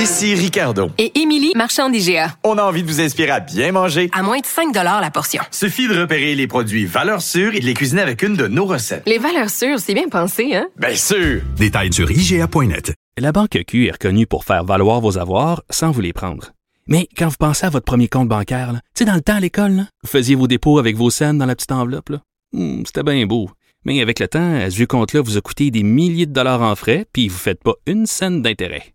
Ici Ricardo. Et Émilie, marchand d'IGA. On a envie de vous inspirer à bien manger. À moins de 5 la portion. Suffit de repérer les produits valeurs sûres et de les cuisiner avec une de nos recettes. Les valeurs sûres, c'est bien pensé, hein? Bien sûr! Détails sur IGA.net. La Banque Q est reconnue pour faire valoir vos avoirs sans vous les prendre. Mais quand vous pensez à votre premier compte bancaire, tu sais, dans le temps à l'école, vous faisiez vos dépôts avec vos scènes dans la petite enveloppe. là. Hmm, C'était bien beau. Mais avec le temps, à ce vieux compte-là vous a coûté des milliers de dollars en frais, puis vous ne faites pas une scène d'intérêt.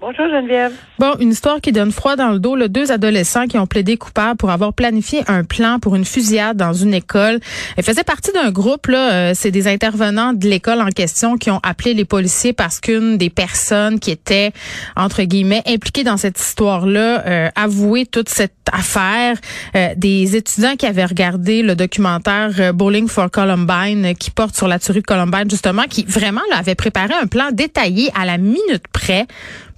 Bonjour Geneviève. Bon, une histoire qui donne froid dans le dos. Là, deux adolescents qui ont plaidé coupables pour avoir planifié un plan pour une fusillade dans une école. Ils faisaient partie d'un groupe. Là, euh, c'est des intervenants de l'école en question qui ont appelé les policiers parce qu'une des personnes qui était entre guillemets impliquée dans cette histoire-là euh, avouait toute cette affaire. Euh, des étudiants qui avaient regardé le documentaire Bowling for Columbine qui porte sur la tuerie de Columbine justement, qui vraiment là, avait préparé un plan détaillé à la minute près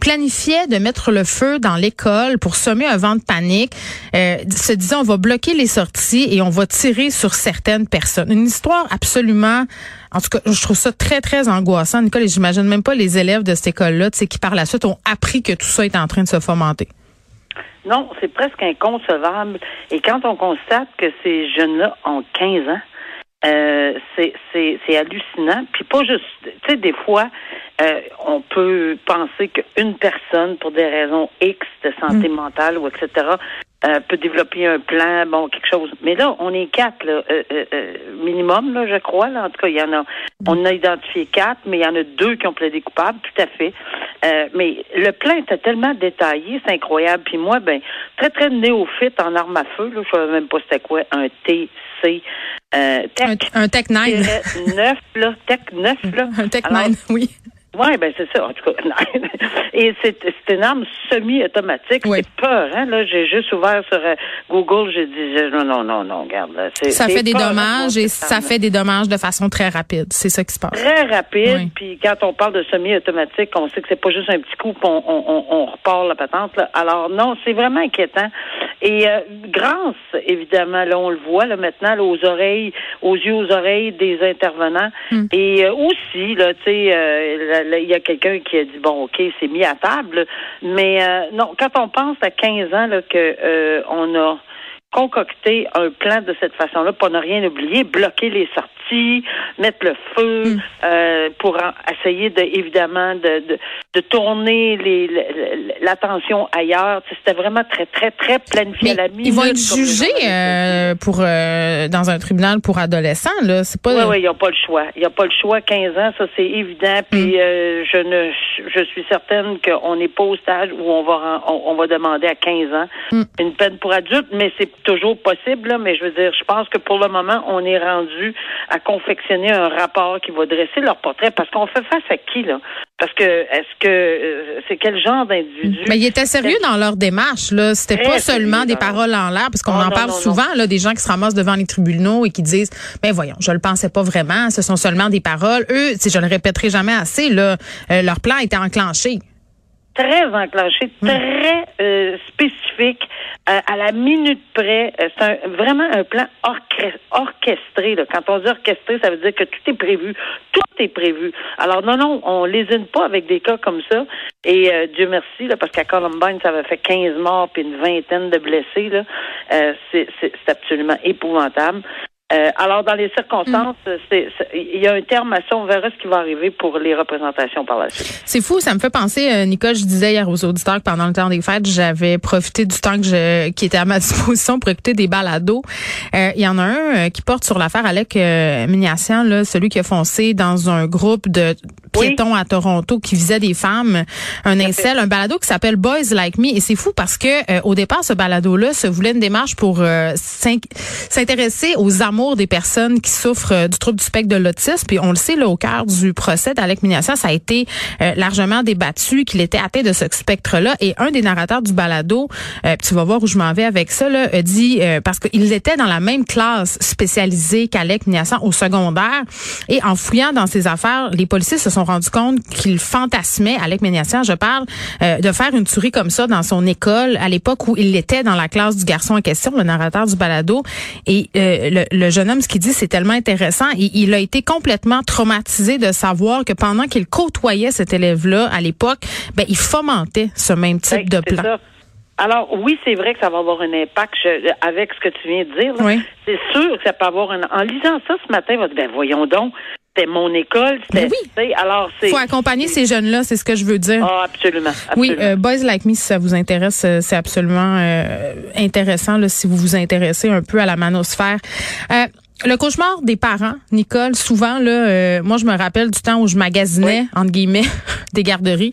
planifiait de mettre le feu dans l'école pour semer un vent de panique, euh, se disant on va bloquer les sorties et on va tirer sur certaines personnes. Une histoire absolument, en tout cas, je trouve ça très très angoissant, Nicole. Et j'imagine même pas les élèves de cette école-là, tu sais, qui par la suite ont appris que tout ça est en train de se fomenter. Non, c'est presque inconcevable. Et quand on constate que ces jeunes-là ont 15 ans, euh, c'est, hallucinant. Puis pas juste, tu sais, des fois, euh, on peut penser qu'une personne, pour des raisons X de santé mentale ou etc., euh, peut développer un plan, bon, quelque chose. Mais là, on est quatre, là, euh, euh, euh, minimum, là, je crois. Là. En tout cas, il y en a. On a identifié quatre, mais il y en a deux qui ont plaidé coupables, tout à fait. Euh, mais le plan était tellement détaillé, c'est incroyable. Puis moi, ben, très, très néophyte en armes à feu, là, je savais même pas c'était quoi, un TC. Euh, Un, tech un Tech 9. 9, là, Tech 9, là. Un Tech Alors, 9, oui. Oui, ben c'est ça, en tout cas. Et c'est c'est une arme semi-automatique. Oui. C'est peur, hein? Là, j'ai juste ouvert sur euh, Google, j'ai dit non, non, non, non, regarde. Là, c'est- Ça fait des dommages et ça fait des dommages de façon très rapide. C'est ça qui se passe. Très rapide, Oui. puis quand on parle de semi-automatique, on sait que c'est pas juste un petit coup, on, on, on, on repart la patente. Là. Alors non, c'est vraiment inquiétant. Et euh, grâce, évidemment, là, on le voit là, maintenant, là, aux oreilles, aux yeux, aux oreilles des intervenants. Hmm. Et euh, aussi, là, tu sais, euh, il y a quelqu'un qui a dit bon, ok, c'est mis à table, mais euh, non, quand on pense à 15 ans là, que euh, on a concocté un plan de cette façon-là pour ne rien oublier, bloquer les sorties, mettre le feu euh, pour en- essayer de évidemment de, de, de tourner l'attention ailleurs. C'était vraiment très très très planifié Mais à la minute. ils vont être jugés euh, pour euh, dans un tribunal pour adolescents là, c'est pas Oui, oui, il n'y a pas le choix. Il n'y a pas le choix. 15 ans, ça c'est évident. Puis Mm. euh, je ne, je suis certaine qu'on n'est pas au stade où on va, on, on va demander à 15 ans Mm. une peine pour adulte, mais c'est toujours possible. Là, mais je veux dire, je pense que pour le moment, on est rendu à confectionner un rapport qui va dresser leur portrait. Parce qu'on fait face à qui là? Parce que est-ce que euh, c'est quel genre d'individu? Mais ils étaient sérieux dans leur démarche là, c'était pas seulement des paroles en l'air parce qu'on Oh, en non, parle non, souvent là des gens qui se ramassent devant les tribunaux et qui disent ben voyons, je le pensais pas vraiment, ce sont seulement des paroles. Eux, si je le répéterai jamais assez là, euh, leur plan était enclenché. Très enclenché, très euh, spécifique, euh, à la minute près. Euh, c'est un- vraiment un plan orchestré. Là. Quand on dit orchestré, ça veut dire que tout est prévu. Tout est prévu. Alors non, non, on lésine pas avec des cas comme ça. Et euh, Dieu merci, là, parce qu'à Columbine, ça avait fait 15 morts puis une vingtaine de blessés. Là. Euh, c'est, c'est, c'est absolument épouvantable. Euh, alors, dans les circonstances, c'est- c'est- il y a un terme à ça. On verra ce qui va arriver pour les représentations par la suite. C'est fou, ça me fait penser, euh, Nicole, je disais hier aux auditeurs que pendant le temps des fêtes, j'avais profité du temps que je, qui était à ma disposition pour écouter des balados. Euh, Il y en a un euh, qui porte sur l'affaire Alec euh, Mignassian, là, celui qui a foncé dans un groupe de piéton à Toronto qui visait des femmes, un incel, un balado qui s'appelle Boys Like Me. Et c'est fou parce que euh, au départ, ce balado-là se voulait une démarche pour euh, s'intéresser aux amours des personnes qui souffrent euh, du trouble du spectre de l'autisme. Puis on le sait, là, au cœur du procès d'Alec Minassian, ça a été largement débattu qu'il était atteint de ce spectre-là. Et un des narrateurs du balado, tu vas voir où je m'en vais avec ça, là, dit, parce qu'il était dans la même classe spécialisée qu'Alec Minassian au secondaire. Et en fouillant dans ses affaires, les policiers se sont rendus compte qu'il fantasmait, Alec Méniassian, je parle, euh, de faire une tuerie comme ça dans son école à l'époque où il était dans la classe du garçon en question, le narrateur du balado. Et euh, le, jeune homme, ce qu'il dit, c'est tellement intéressant. Et il a été complètement traumatisé de savoir que pendant qu'il côtoyait cet élève-là à l'époque, ben, il fomentait ce même type ben, de plan. Alors oui, c'est vrai que ça va avoir un impact avec ce que tu viens de dire. C'est sûr que ça peut avoir un. En lisant ça ce matin, ben voyons donc, c'était mon école. C'était, oui. Alors, c'est. Faut accompagner ces jeunes-là, c'est ce que je veux dire. Ah, absolument. Oui, euh, Boys Like Me, si ça vous intéresse, euh, c'est absolument euh, intéressant là, si vous vous intéressez un peu à la manosphère. le cauchemar des parents, Nicole, souvent là, moi je me rappelle du temps où je magasinais entre guillemets des garderies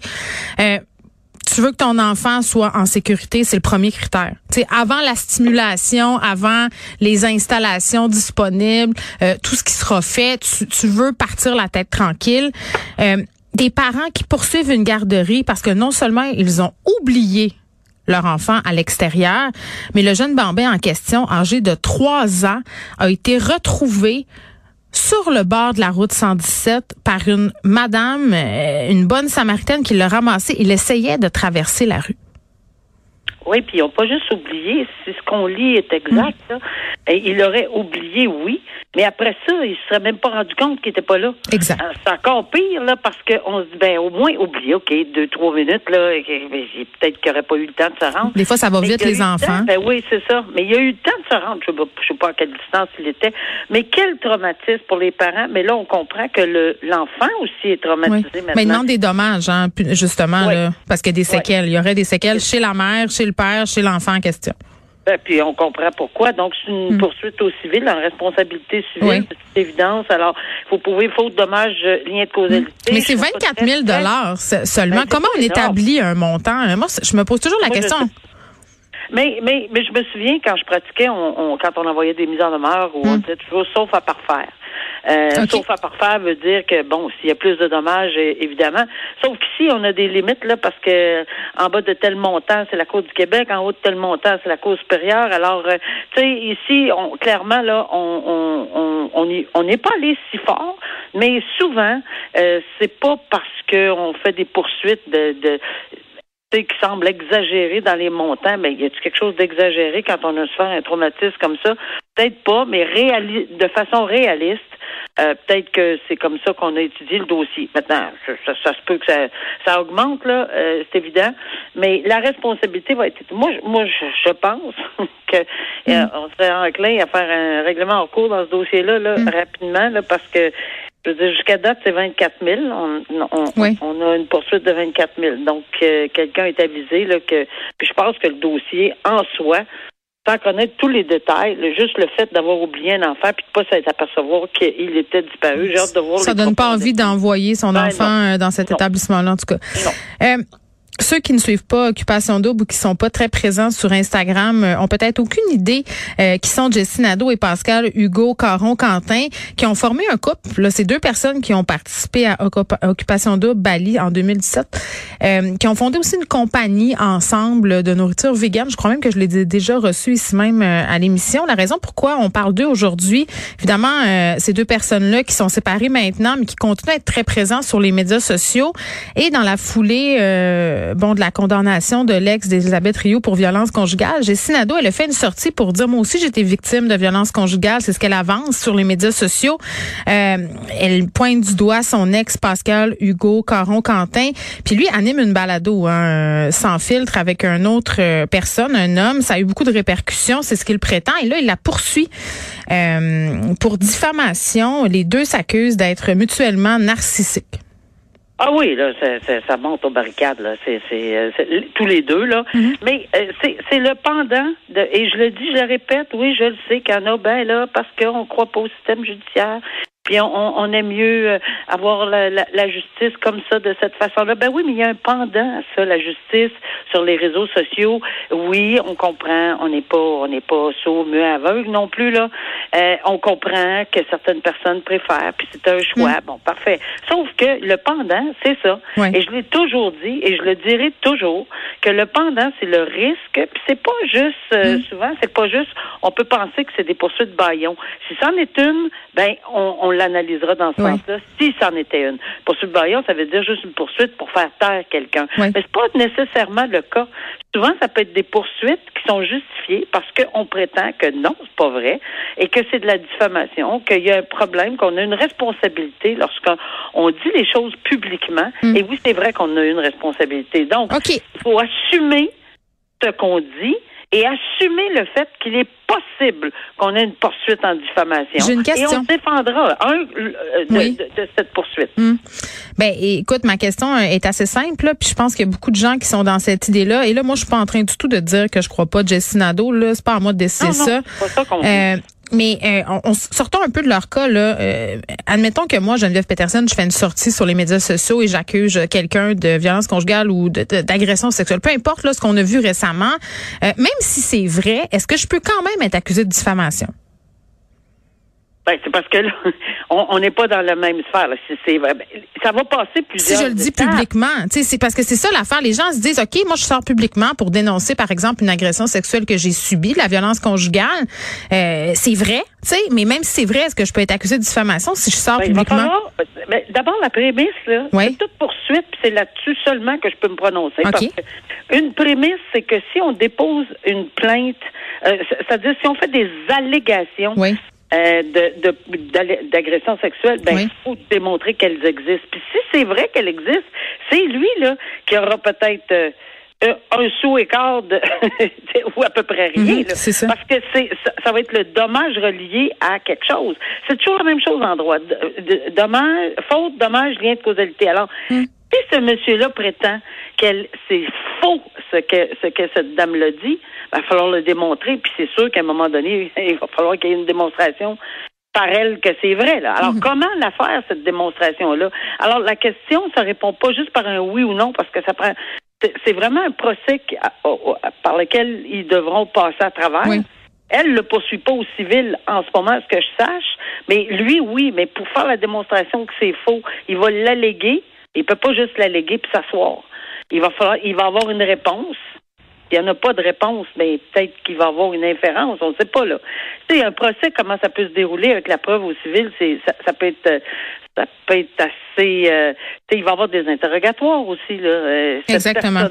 tu veux que ton enfant soit en sécurité, c'est le premier critère. sais, avant la stimulation, avant les installations disponibles, euh, tout ce qui sera fait, tu, veux partir la tête tranquille. Euh, des parents qui poursuivent une garderie parce que non seulement ils ont oublié leur enfant à l'extérieur, mais le jeune bambin en question, âgé de trois ans, a été retrouvé sur le bord de la route 117 par une madame, euh, une bonne samaritaine qui l'a ramassé. Il essayait de traverser la rue. Oui, puis ils n'ont pas juste oublié, si ce qu'on lit est exact, mm. et il aurait oublié, oui, mais après ça, il ne se serait même pas rendu compte qu'il n'était pas là. Exact. Euh, c'est encore pire, là, parce qu'on se dit, ben, au moins, oublie, OK, deux, trois minutes, là, peut-être qu'il n'aurait pas eu le temps de se rendre. Des fois, ça va vite, les enfants. ben oui, c'est ça. Mais il y a eu le temps de se rendre. Je ne sais, pas à quelle distance il était. Mais quel traumatisme pour les parents. Mais là, on comprend que l'enfant aussi est traumatisé maintenant. Mais il demande des dommages, hein, justement, là, parce qu'il y a des séquelles. Il y aurait des séquelles chez la mère, chez le père, chez l'enfant en question. Ben, puis on comprend pourquoi. Donc, c'est une hmm. poursuite au civil, en responsabilité civile, c'est évidence. Alors, il faut prouver faute, dommage, lien de causalité. Hmm. Mais c'est 24 000 dollars seulement. Ben, Comment on établit un montant? Moi, je me pose toujours la question. Mais, mais, mais je me souviens quand je pratiquais, on, quand on envoyait des mises en demeure, où on hmm. disait toujours sauf à parfaire. Euh, Sauf à parfaire veut dire que bon, s'il y a plus de dommages, évidemment. Sauf qu'ici, on a des limites là parce que en bas de tel montant, c'est la Cour du Québec, en haut de tel montant, c'est la Cour supérieure. Alors, euh, tu sais, ici, on, clairement là, on on on on n'est pas allé si fort, mais souvent, euh, c'est pas parce qu'on fait des poursuites de, de qui semble exagéré dans les montants, mais y a-t-il quelque chose d'exagéré quand on a souffert un traumatisme comme ça? Peut-être pas, mais réali de façon réaliste, euh, peut-être que c'est comme ça qu'on a étudié le dossier. Maintenant, ça, se peut que ça, ça augmente, là, euh, c'est évident, mais la responsabilité va être... Moi, moi je, pense que euh, mm. on serait enclin à faire un règlement en cours dans ce dossier-là là, mm. rapidement, là, parce que je veux dire, jusqu'à date, c'est 24 000. On, on, a une poursuite de 24 000. Donc, quelqu'un est avisé là, que... Puis je pense que le dossier, en soi, sans connaître tous les détails, juste le fait d'avoir oublié un enfant puis de pas s'apercevoir qu'il était disparu. J'ai hâte de voir. Ça donne pas envie d'envoyer son ben enfant euh, dans cet établissement-là, en tout cas. Euh, ceux qui ne suivent pas Occupation Double ou qui sont pas très présents sur Instagram euh, ont peut-être aucune idée euh, qui sont Jessie Nadeau et Pascal Hugo Caron Quentin qui ont formé un couple. Là, c'est deux personnes qui ont participé à Occupation Double Bali en 2017, euh, qui ont fondé aussi une compagnie ensemble de nourriture végane. Je crois même que je l'ai déjà reçu ici même à l'émission. La raison pourquoi on parle d'eux aujourd'hui, évidemment, ces deux personnes-là qui sont séparées maintenant, mais qui continuent à être très présents sur les médias sociaux et dans la foulée bon, de la condamnation de l'ex d'Elisabeth Rio pour violence conjugale. Jessie elle a fait une sortie pour dire, moi aussi, j'étais victime de violence conjugale. C'est ce qu'elle avance sur les médias sociaux. Euh, elle pointe du doigt son ex, Pascal Hugo Caron-Quentin. Puis lui anime une balado, hein, sans filtre, avec une autre euh, personne, un homme. Ça a eu beaucoup de répercussions, c'est ce qu'il prétend. Et là, il la poursuit euh, pour diffamation. Les deux s'accusent d'être mutuellement narcissiques. Ah oui, là, ça, ça monte aux barricades, là. C'est, euh, tous les deux, là. Mm-hmm. Mais euh, c'est, le pendant de, et je le dis, je le répète, oui, je le sais qu'il y en a ben là, parce qu'on croit pas au système judiciaire. Puis on, on aime mieux euh, avoir la, la, la justice comme ça, de cette façon-là. Ben oui, mais il y a un pendant à ça, la justice sur les réseaux sociaux. Oui, on comprend, on n'est pas, on n'est pas sourd, muet, aveugle non plus là. Euh, on comprend que certaines personnes préfèrent, puis c'est un choix. Bon, parfait. Sauf que le pendant, c'est ça. Ouais. Et je l'ai toujours dit, et je le dirai toujours, que le pendant, c'est le risque. Puis c'est pas juste, euh, souvent, c'est pas juste. On peut penser que c'est des poursuites baillons. Si c'en est une, ben on, on l'analysera dans ce sens-là. Si c'en était une, poursuite baillon, ça veut dire juste une poursuite pour faire taire quelqu'un. Mais c'est pas nécessairement le cas. Souvent, ça peut être des poursuites qui sont justifiées parce qu'on prétend que non, c'est pas vrai, et que c'est de la diffamation, qu'il y a un problème, qu'on a une responsabilité lorsqu'on on dit les choses publiquement. Et oui, c'est vrai qu'on a une responsabilité. Donc, il faut assumer ce qu'on dit et assumer le fait qu'il est possible qu'on ait une poursuite en diffamation. J'ai une Et question. on se défendra, un, euh, de, Oui. de- de cette poursuite. Ben, écoute, ma question est assez simple, là, puis je pense qu'il y a beaucoup de gens qui sont dans cette idée-là. Et là, moi, je suis pas en train du tout de dire que je crois pas Jessie Nadeau, là. C'est pas à moi de décider Non, non, ça. pas. Euh, mais euh, on, on- sortons un peu de leur cas là. Euh, admettons que moi, Geneviève Peterson, je fais une sortie sur les médias sociaux et j'accuse quelqu'un de violence conjugale ou d'agression sexuelle. Peu importe là ce qu'on a vu récemment. Euh, même si c'est vrai, est-ce que je peux quand même être accusée de diffamation? Ben, c'est parce que là, on n'est pas dans la même sphère. là. C'est- c'est vrai. Ben, ça va passer Si plusieurs je le dis étapes. publiquement, c'est parce que c'est ça l'affaire. Les gens se disent, ok, moi je sors publiquement pour dénoncer, par exemple, une agression sexuelle que j'ai subie, la violence conjugale. Euh, c'est vrai, tu sais, mais même si c'est vrai, est-ce que je peux être accusée de diffamation si je sors Ben, publiquement? ben, D'abord, la prémisse, là, Oui. c'est toute poursuite, puis c'est là-dessus seulement que je peux me prononcer. OK. Parce que une prémisse, c'est que si on dépose une plainte, euh, c'est-à-dire si on fait des allégations Oui. Euh, de- de- d'alle- d'agression sexuelle, ben il Oui. faut démontrer qu'elles existent. Puis si c'est vrai qu'elles existent, c'est lui là qui aura peut-être euh, euh, un sou et quart de ou à peu près rien. Mhm, là. ça. Parce que c'est ça, ça va être le dommage relié à quelque chose. C'est toujours la même chose en droit. D- dommage, faute, dommage, lien de causalité. Alors, Hmm. Si ce monsieur-là prétend qu'elle c'est faux ce que ce que cette dame-là dit, il va falloir le démontrer. Puis c'est sûr qu'à un moment donné, il va falloir qu'il y ait une démonstration par elle que c'est vrai. Là. Alors, comment la faire, cette démonstration-là? Alors, la question, ça répond pas juste par un oui ou non, parce que ça prend. C'est vraiment un procès qui- à- au- à- par lequel ils devront passer à travers. Oui. Elle le poursuit pas au civil en ce moment, à ce que je sache, mais lui, oui, mais pour faire la démonstration que c'est faux, il va l'alléguer. Il peut pas juste l'alléguer puis s'asseoir. Il va falloir, il va avoir une réponse. Il n'y en a pas de réponse, mais peut-être qu'il va avoir une inférence, on ne sait pas là. Tu sais, un procès, comment ça peut se dérouler avec la preuve au civil, c'est ça, ça peut être euh, ça peut être assez euh, tu sais, il va y avoir des interrogatoires aussi là. Euh, cette Exactement.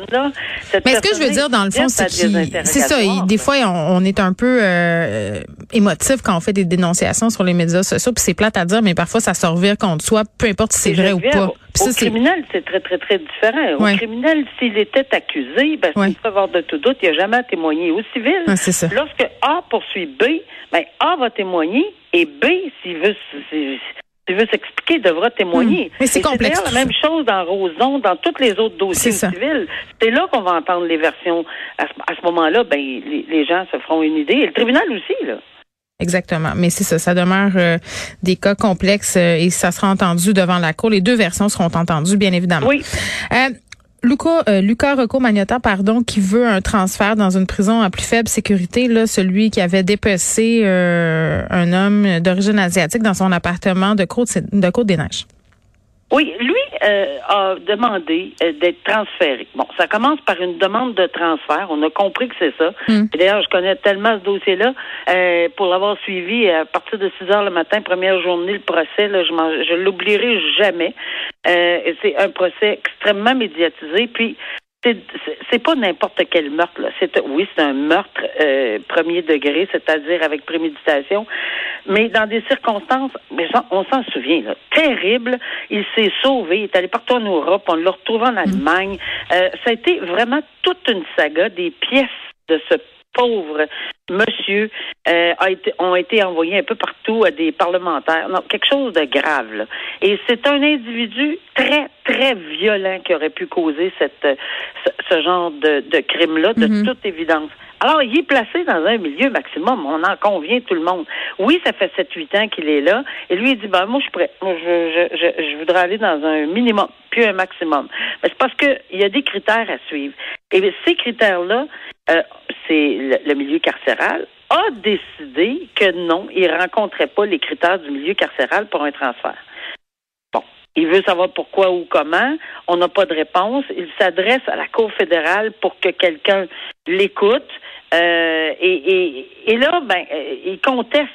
cette Mais ce que je veux dire, dans le fond, c'est c'est ça. il- des fois, on, on est un peu euh, émotif quand on fait des dénonciations sur les médias sociaux, puis c'est plate à dire, mais parfois ça se revire contre soi, peu importe si c'est vrai ou pas. Puis Au criminel, c'est très, très, très différent. Ouais. Au criminel, s'il était accusé, ben, Ouais. une preuve de tout doute, il n'y a jamais à témoigner. Au civil, Ah, c'est ça. lorsque A poursuit B, ben, A va témoigner et B, s'il veut, s'il veut s'expliquer, devra témoigner. Hmm. Mais c'est complexe, tout la même chose dans Roson, dans tous les autres dossiers C'est civils. C'est là qu'on va entendre les versions. À ce, moment-là, ben, les, les gens se feront une idée. Et le tribunal aussi, là. Exactement. Mais c'est ça, ça demeure euh, des cas complexes euh, et ça sera entendu devant la cour. Les deux versions seront entendues, bien évidemment. Oui. Euh, Luca, euh, Luca Rocco Magnotta, pardon, qui veut un transfert dans une prison à plus faible sécurité, là, celui qui avait dépecé euh, un homme d'origine asiatique dans son appartement de Côte, de Côte-des-Neiges. Oui, lui euh, a demandé euh, d'être transféré. Bon, ça commence par une demande de transfert. On a compris que c'est ça. Mm. Et D'ailleurs, je connais tellement ce dossier-là. Euh, pour l'avoir suivi à partir de 6 heures le matin, première journée, le procès, là, je, m'en- je l'oublierai jamais. Euh, c'est un procès extrêmement médiatisé. Puis, c'est pas n'importe quel meurtre. Là. C'est oui, c'est un meurtre euh, premier degré, c'est-à-dire avec préméditation, mais dans des circonstances, mais on s'en souvient, là, terrible. Il s'est sauvé, il est allé partout en Europe, on l'a retrouvé en Allemagne. Euh, ça a été vraiment toute une saga des pièces de ce pauvre monsieur euh, a été, ont été envoyés un peu partout à des parlementaires. Non, quelque chose de grave. Là. Et c'est un individu très, très violent qui aurait pu causer cette, euh, ce, ce genre de, de crime-là, de Mhm. toute évidence. Alors, il est placé dans un milieu maximum. On en convient tout le monde. Oui, ça fait 7-8 ans qu'il est là. Et lui, il dit, ben, moi, je suis prêt. Moi, je, je voudrais aller dans un minimum, puis un maximum. Mais c'est parce qu'il y a des critères à suivre. Et ces critères-là, euh, c'est le, milieu carcéral, a décidé que non, il ne rencontrait pas les critères du milieu carcéral pour un transfert. Bon, il veut savoir pourquoi ou comment. On n'a pas de réponse. Il s'adresse à la Cour fédérale pour que quelqu'un l'écoute. Euh, et, là, ben, euh, il conteste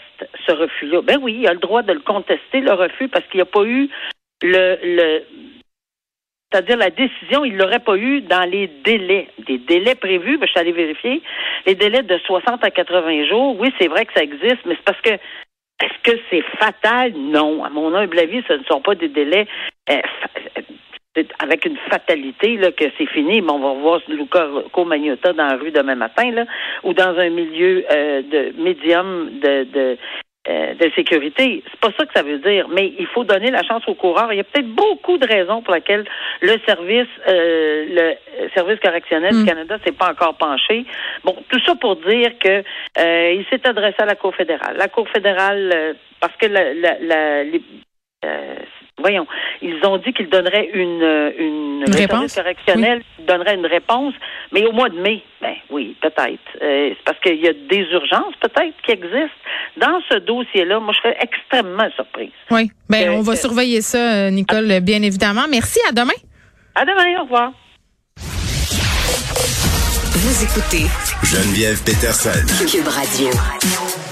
ce refus-là. Ben oui, il a le droit de le contester, le refus, parce qu'il n'y a pas eu le c'est-à-dire la décision, il l'aurait pas eu dans les délais. Des délais prévus, je suis allée vérifier, les délais de 60 à 80 jours, oui, c'est vrai que ça existe, mais c'est parce que est-ce que c'est fatal? Non. À mon humble avis, ce ne sont pas des délais euh, avec une fatalité là, que c'est fini, mais on va voir Luca Magnotta dans la rue demain matin, là, ou dans un milieu euh, de médium de, de euh, de sécurité. C'est pas ça que ça veut dire, mais il faut donner la chance aux coureurs. Il y a peut-être beaucoup de raisons pour lesquelles le service, euh, le service correctionnel du Canada s'est pas encore penché. Bon, tout ça pour dire que euh, il s'est adressé à la Cour fédérale. La Cour fédérale, euh, parce que la, la, la les, euh, voyons, ils ont dit qu'ils donneraient une, une, une réponse? correctionnelle oui. donnerait une réponse, mais au mois de mai, ben oui, peut-être. Euh, c'est parce qu'il y a des urgences peut-être qui existent. Dans ce dossier-là, moi, je serais extrêmement surprise. Oui, ben on va surveiller ça, Nicole, bien évidemment. Merci, à demain. À demain, au revoir. Vous écoutez Geneviève Peterson. Cube Radio.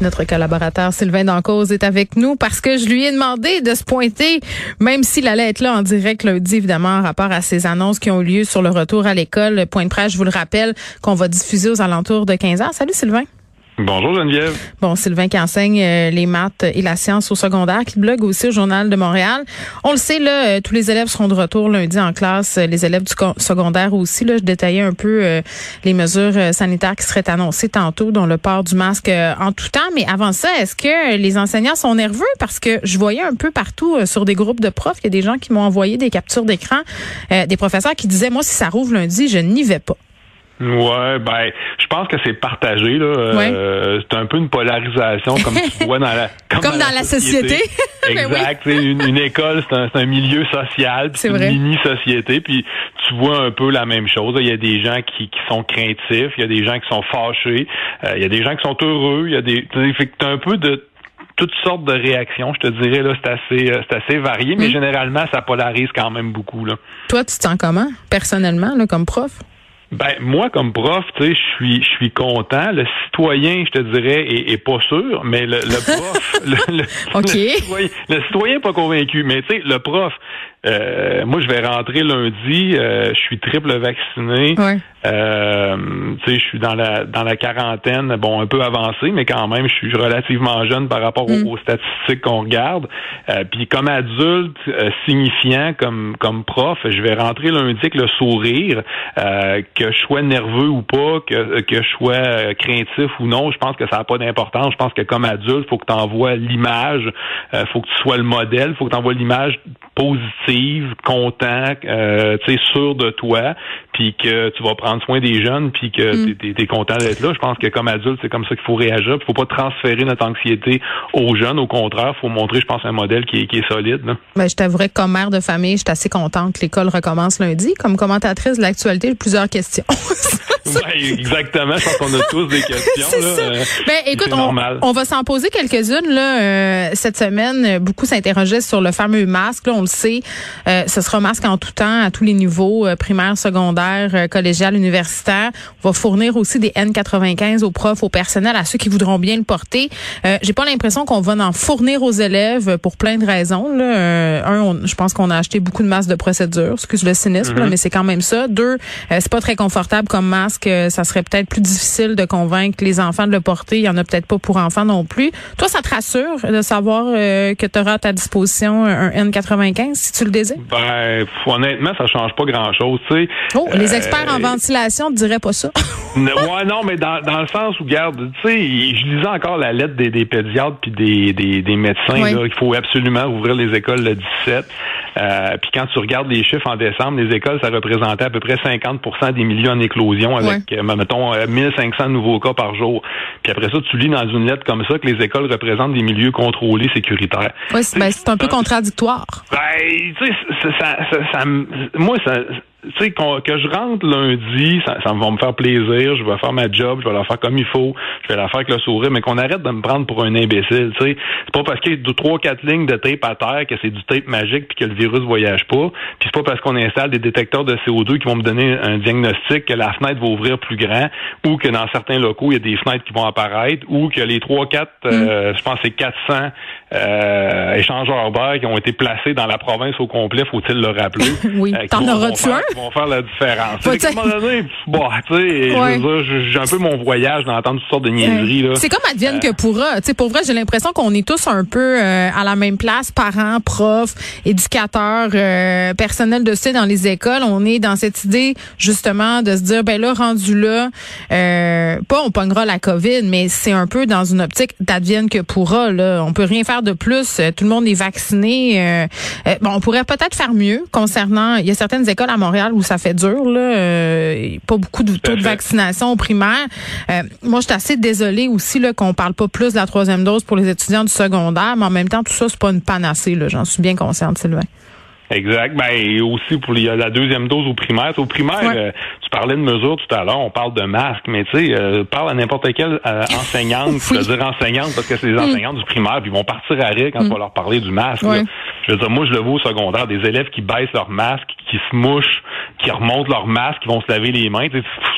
Notre collaborateur Sylvain Dancause est avec nous parce que je lui ai demandé de se pointer, même s'il allait être là en direct lundi, évidemment, en rapport à ces annonces qui ont eu lieu sur le retour à l'école. Point de presse, je vous le rappelle, qu'on va diffuser aux alentours de 15 heures. Salut Sylvain. Bonjour Geneviève. Bon, Sylvain qui enseigne euh, les maths et la science au secondaire, qui blogue aussi au Journal de Montréal. On le sait, là, euh, tous les élèves seront de retour lundi en classe, euh, les élèves du secondaire aussi. Là, je détaillais un peu les mesures sanitaires qui seraient annoncées tantôt, dont le port du masque en tout temps. Mais avant ça, est-ce que les enseignants sont nerveux? Parce que je voyais un peu partout sur des groupes de profs, il y a des gens qui m'ont envoyé des captures d'écran, des professeurs qui disaient, moi, si ça rouvre lundi, je n'y vais pas. Ouais, ben, je pense que c'est partagé là. Ouais. Euh, c'est un peu une polarisation comme tu vois dans la comme, comme dans, dans, la, société. société. exact. oui. une, une, école, c'est un, un, milieu social, c'est une mini société. Puis tu vois un peu la même chose. Il y a des gens qui, qui sont craintifs, il y a des gens qui sont fâchés, euh, il y a des gens qui sont heureux. Il y a des, fait que t'as un peu de toutes sortes de réactions, je te dirais là, c'est assez c'est assez varié, mais mmh. généralement ça polarise quand même beaucoup là. Toi, tu te sens comment personnellement là, comme prof? Ben moi comme prof, tu sais, je suis je suis content. Le citoyen, je te dirais, est, est pas sûr, mais le, le prof, le, le, okay. le, citoyen, le citoyen pas convaincu. Mais tu sais, le prof, euh, moi je vais rentrer lundi, euh, je suis triple vacciné. Ouais. Euh, tu sais, je suis dans la dans la quarantaine, bon un peu avancé, mais quand même je suis relativement jeune par rapport aux, Mm. aux statistiques qu'on regarde. Euh, Puis comme adulte euh, signifiant, comme comme prof, je vais rentrer lundi avec le sourire, euh, que je sois nerveux ou pas, que que je sois craintif ou non, je pense que ça n'a pas d'importance. Je pense que comme adulte, faut que tu envoies l'image, euh, faut que tu sois le modèle, faut que tu envoies l'image positive, content, euh, tu sais sûr de toi, puis que tu vas prendre soin des jeunes, puis que Mm. tu es, content d'être là. Je pense que comme adulte, c'est comme ça qu'il faut réagir. Il faut pas transférer notre anxiété aux jeunes. Au contraire, faut montrer, je pense, un modèle qui est, qui est solide. Là. Ben, je t'avouerais que comme mère de famille, je suis assez contente que l'école recommence lundi. Comme commentatrice de l'actualité, j'ai plusieurs questions. ouais, exactement. Je pense qu'on a tous des questions. Là. Ben, écoute, on, on, va s'en poser quelques-unes là euh, cette semaine. Beaucoup s'interrogeaient sur le fameux masque. Là, on le sait, euh, ce sera masque en tout temps à tous les niveaux, euh, primaire, secondaire, euh, collégial, universitaire. On va fournir aussi des N95 aux profs, au personnel, à ceux qui voudront bien le porter. Euh, J'ai pas l'impression qu'on va en fournir aux élèves pour plein de raisons. Là. Euh, un, on, je pense qu'on a acheté beaucoup de masques de procédure. Excuse le cynisme, Mm-hmm. là, mais c'est quand même ça. Deux, c'est pas très confortable comme masque. ça serait peut-être plus difficile de convaincre les enfants de le porter. Il y en a peut-être pas pour enfants non plus. Toi, ça te rassure de savoir euh, que tu auras à ta disposition un N95 si tu le? Ben, honnêtement, ça change pas grand-chose. Tu sais. Oh, les experts euh, en ventilation ne diraient pas ça. ouais, non, mais dans, dans le sens où, regarde, tu sais, je lisais encore la lettre des, des pédiatres puis des, des, des médecins. Oui. Là, il faut absolument ouvrir les écoles le 17. Euh, puis quand tu regardes les chiffres en décembre, les écoles, ça représentait à peu près 50% des milieux en éclosion avec, euh, mettons, 1500 nouveaux cas par jour. Puis après ça, tu lis dans une lettre comme ça que les écoles représentent des milieux contrôlés sécuritaires. Oui, c'est ben, un peu contradictoire. Ben, tu sais, ça, ça, ça, moi, ça, tu sais, que je rentre lundi, ça, ça, va me faire plaisir, je vais faire ma job, je vais la faire comme il faut, je vais la faire avec le sourire, mais qu'on arrête de me prendre pour un imbécile, tu sais. C'est pas parce qu'il y a deux, trois, quatre lignes de tape à terre que c'est du tape magique puis que le virus voyage pas. Puis c'est pas parce qu'on installe des détecteurs de CO2 qui vont me donner un diagnostic que la fenêtre va ouvrir plus grand ou que dans certains locaux, il y a des fenêtres qui vont apparaître ou que les trois, quatre, euh, je pense c'est 400 euh, échangeurs d'air qui ont été placés dans la province au complet, faut-il le rappeler? oui, euh, t'en auras-tu un? Vont faire la différence. à un moment donné, bon, tu sais, j'ai un peu mon voyage d'entendre toutes sortes de niaiseries. C'est comme advienne euh, que pourra. Tu sais, pour vrai, j'ai l'impression qu'on est tous un peu euh, à la même place, parents, profs, éducateurs, euh, personnel de soutien dans les écoles. On est dans cette idée, justement, de se dire, ben là, rendu là, pas on pognera la COVID, mais c'est un peu dans une optique d'advienne que pourra. Là. On peut rien faire de plus. Tout le monde est vacciné. bon, on pourrait peut-être faire mieux concernant, il y a certaines écoles à Montréal où ça fait dur, là, euh, pas beaucoup de taux de vaccination au primaire. Euh, moi, je suis assez désolée aussi là, qu'on parle pas plus de la troisième dose pour les étudiants du secondaire, mais en même temps, tout ça, c'est pas une panacée. J'en suis bien consciente, Sylvain. Exact. Ben, et aussi pour la deuxième dose au primaire. Au primaire, euh, tu parlais de mesures tout à l'heure, on parle de masques, mais tu sais, euh, parle à n'importe quelle euh, enseignante, je veux dire enseignante parce que c'est les mm. enseignantes du primaire, puis ils vont partir à rire quand on va leur parler du masque. Je veux dire, moi, je le vois au secondaire, des élèves qui baissent leur masque, qui se mouchent, qui remontent leur masque, qui vont se laver les mains.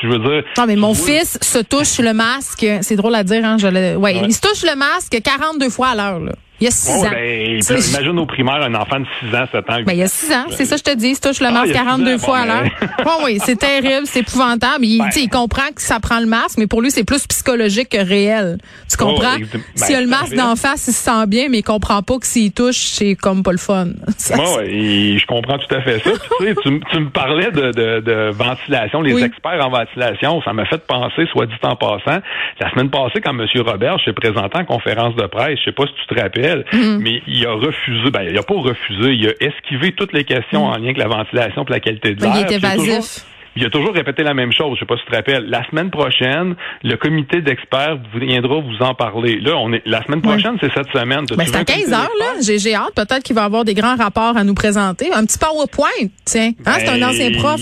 Je veux dire. Non, mais mon fils se touche le masque. C'est drôle à dire, hein. Je ouais, il se touche le masque 42 fois à l'heure, là. Il y a 6 ans. Ben, imagine au primaire un enfant de 6 ans, 7 ans. Ben, il y a 6 ans, c'est ça je te dis. Il se touche le ah, masque 42 fois à l'heure. Ben... oui, c'est terrible, c'est épouvantable. Il, ben... il comprend que ça prend le masque, mais pour lui, c'est plus psychologique que réel. Tu oh, comprends? Oh, S'il a le masque d'en face, il se sent bien, mais il comprend pas que s'il touche, c'est comme pas le fun. Moi, je comprends tout à fait ça. tu, sais, tu, me parlais de, de, de ventilation, les experts en ventilation, ça m'a fait penser, soit dit en passant, la semaine passée, quand M. Robert s'est présenté en conférence de presse, je sais pas si tu te rappelles, Mhm. mais il a refusé, ben, il a pas refusé, il a esquivé toutes les questions mhm. en lien avec la ventilation et la qualité de l'air. Il évasif. Il a toujours répété la même chose. Je sais pas si tu te rappelles. La semaine prochaine, le comité d'experts viendra vous en parler. Là, on est la semaine prochaine, c'est cette semaine. Ben, c'est à 15 heures, là. J'ai hâte. Peut-être qu'il va avoir des grands rapports à nous présenter. Un petit PowerPoint, tiens. Hein, c'est un ben, ancien prof.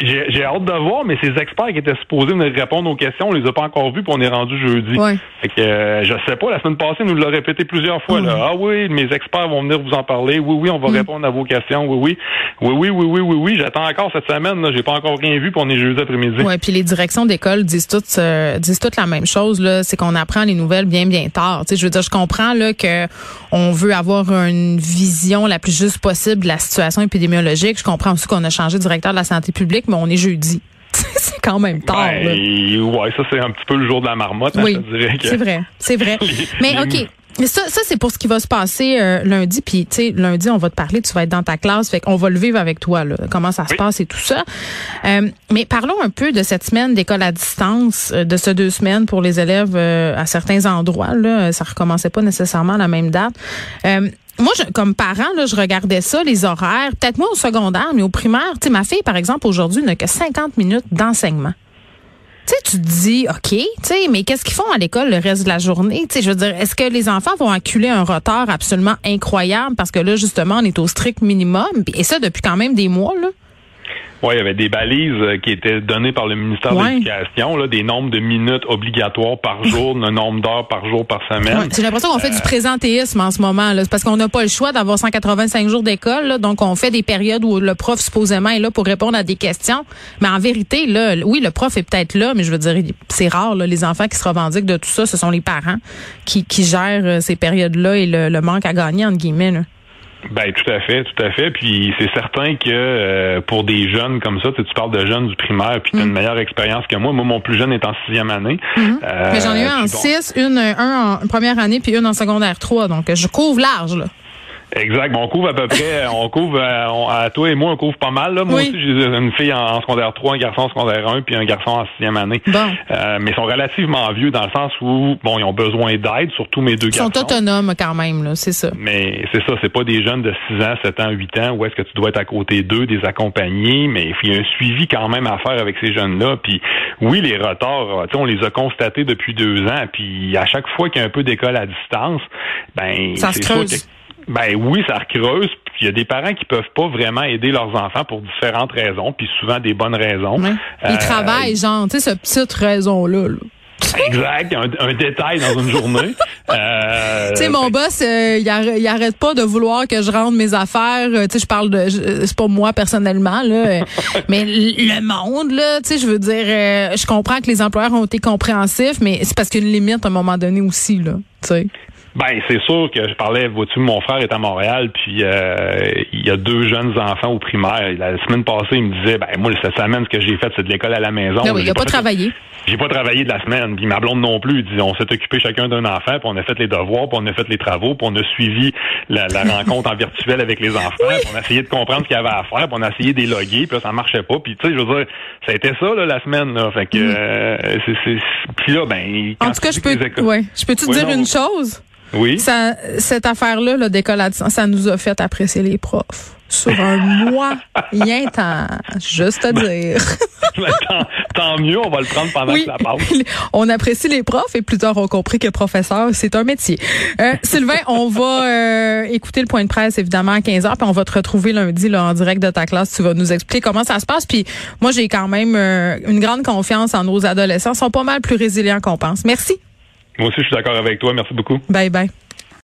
J'ai hâte de voir, mais ces experts qui étaient supposés venir répondre aux questions, on les a pas encore vus, puis on est rendu jeudi. Ouais. Fait que euh, je sais pas, la semaine passée, nous l'a répété plusieurs fois. Là. Ah oui, mes experts vont venir vous en parler. Oui, oui, on va mm. répondre à vos questions. Oui, oui. Oui, oui, oui, oui, oui, oui. J'attends encore cette semaine. J'ai pas encore rien vu, puis on est jeudi après-midi. Oui, puis les directions d'école disent toutes euh, disent toutes la même chose. C'est qu'on apprend les nouvelles bien, bien tard. Je veux dire, je comprends là que on veut avoir une vision la plus juste possible de la situation épidémiologique. Je comprends aussi qu'on a changé de directeur de la santé publique, mais on est jeudi. c'est quand même tard. Ben, ouais, ça c'est un petit peu le jour de la marmotte. Hein, oui, c'est vrai, c'est vrai. Mais ok. Ça, ça c'est pour ce qui va se passer euh, lundi. Puis, tu sais, lundi, on va te parler, tu vas être dans ta classe. Fait qu'on va le vivre avec toi, là, comment ça se passe et tout ça. Euh, mais parlons un peu de cette semaine d'école à distance, euh, de ces deux semaines pour les élèves à certains endroits. Là. Ça recommençait pas nécessairement à la même date moi, je, comme parent, là, je regardais ça, les horaires, peut-être moi au secondaire, mais au primaire, tu sais, ma fille, par exemple, aujourd'hui, n'a que 50 minutes d'enseignement. Tu sais, tu te dis, OK, tu sais, mais qu'est-ce qu'ils font à l'école le reste de la journée? Tu sais, je veux dire, est-ce que les enfants vont acculer un retard absolument incroyable parce que là, justement, on est au strict minimum? Et ça, depuis quand même des mois, là? Oui, il y avait des balises euh, qui étaient données par le ministère de l'Éducation, là, des nombres de minutes obligatoires par jour, le nombre d'heures par jour par semaine. J'ai l'impression qu'on fait du présentéisme en ce moment, là, parce qu'on n'a pas le choix d'avoir 185 jours d'école, donc on fait des périodes où le prof supposément est là pour répondre à des questions. Mais en vérité, là, oui, le prof est peut-être là, mais je veux dire, c'est rare, là, les enfants qui se revendiquent de tout ça, ce sont les parents qui, qui gèrent euh, ces périodes-là et le, le manque à gagner, entre guillemets. Là. Ben tout à fait, tout à fait. Puis c'est certain que euh, pour des jeunes comme ça, tu, parles de jeunes du primaire, puis tu as une mm. meilleure expérience que moi. Moi, mon plus jeune est en sixième année. Mm-hmm. Euh, Mais j'en ai eu en six, une, un en première année, puis une en secondaire trois. Donc je couvre large là. Exact. On couvre à peu près, on couvre, euh, on- à toi et moi, on couvre pas mal. Là. Moi Oui. aussi, j'ai une fille en, en secondaire 3, un garçon en secondaire 1, puis un garçon en sixième année. Bon. Euh, mais ils sont relativement vieux dans le sens où, bon, ils ont besoin d'aide, surtout mes deux Ils sont garçons. autonomes quand même, là, c'est ça. Mais c'est ça, c'est pas des jeunes de 6 ans, 7 ans, 8 ans où est-ce que tu dois être à côté d'eux, des accompagner, mais il y a un suivi quand même à faire avec ces jeunes-là. Puis oui, les retards, tu sais, on les a constatés depuis deux ans, puis à chaque fois qu'il y a un peu d'école à distance, ben Ça se c'est sûr creuse. que- ben oui, ça recreuse. Puis il y a des parents qui peuvent pas vraiment aider leurs enfants pour différentes raisons, puis souvent des bonnes raisons. Ouais. Ils Euh, travaillent, genre, tu sais, cette petite raison-là. là. Exact, un, un détail dans une journée. Euh, Tu sais, mon boss, euh, il, arr- il arrête pas de vouloir que je rende mes affaires. Euh, tu sais, je parle de, c'est pas moi personnellement là, mais le monde là, tu sais, je veux dire, je comprends que les employeurs ont été compréhensifs, mais c'est parce qu'il y a une limite à un moment donné aussi là, tu sais. Ben, c'est sûr que je parlais, vois-tu, mon frère est à Montréal, puis euh, il y a deux jeunes enfants au primaire. La semaine passée, il me disait, ben moi, cette semaine, ce que j'ai fait, c'est de l'école à la maison. Là, oui, il a pas fait- travaillé. J'ai pas travaillé de la semaine, puis ma blonde non plus. Il dit, on s'est occupé chacun d'un enfant, puis on a fait les devoirs, puis on a fait les travaux, puis on a suivi la, la rencontre en virtuel avec les enfants, puis on a essayé de comprendre ce qu'il y avait à faire, puis on a essayé d'éloguer, puis là, ça marchait pas. Puis tu sais, je veux dire, ça a été ça là, la semaine. Là, fait que, euh, c'est, c'est, puis là, ben, En tout cas, je peux, les ouais, je te Oui, dire non, une chose? Oui. Ça, cette affaire-là, à distance, ça nous a fait apprécier les profs sur un mois, rien temps, juste à dire. Tant, tant mieux, on va le prendre pendant Oui, que ça passe. on apprécie les profs et plus tard ont compris que professeur, c'est un métier. Euh, Sylvain, on va euh, écouter le point de presse évidemment à 15h puis on va te retrouver lundi là, en direct de ta classe. Tu vas nous expliquer comment ça se passe. Puis moi, j'ai quand même euh, une grande confiance en nos adolescents. Ils sont pas mal plus résilients qu'on pense. Merci. Moi aussi, je suis d'accord avec toi. Merci beaucoup. Bye bye.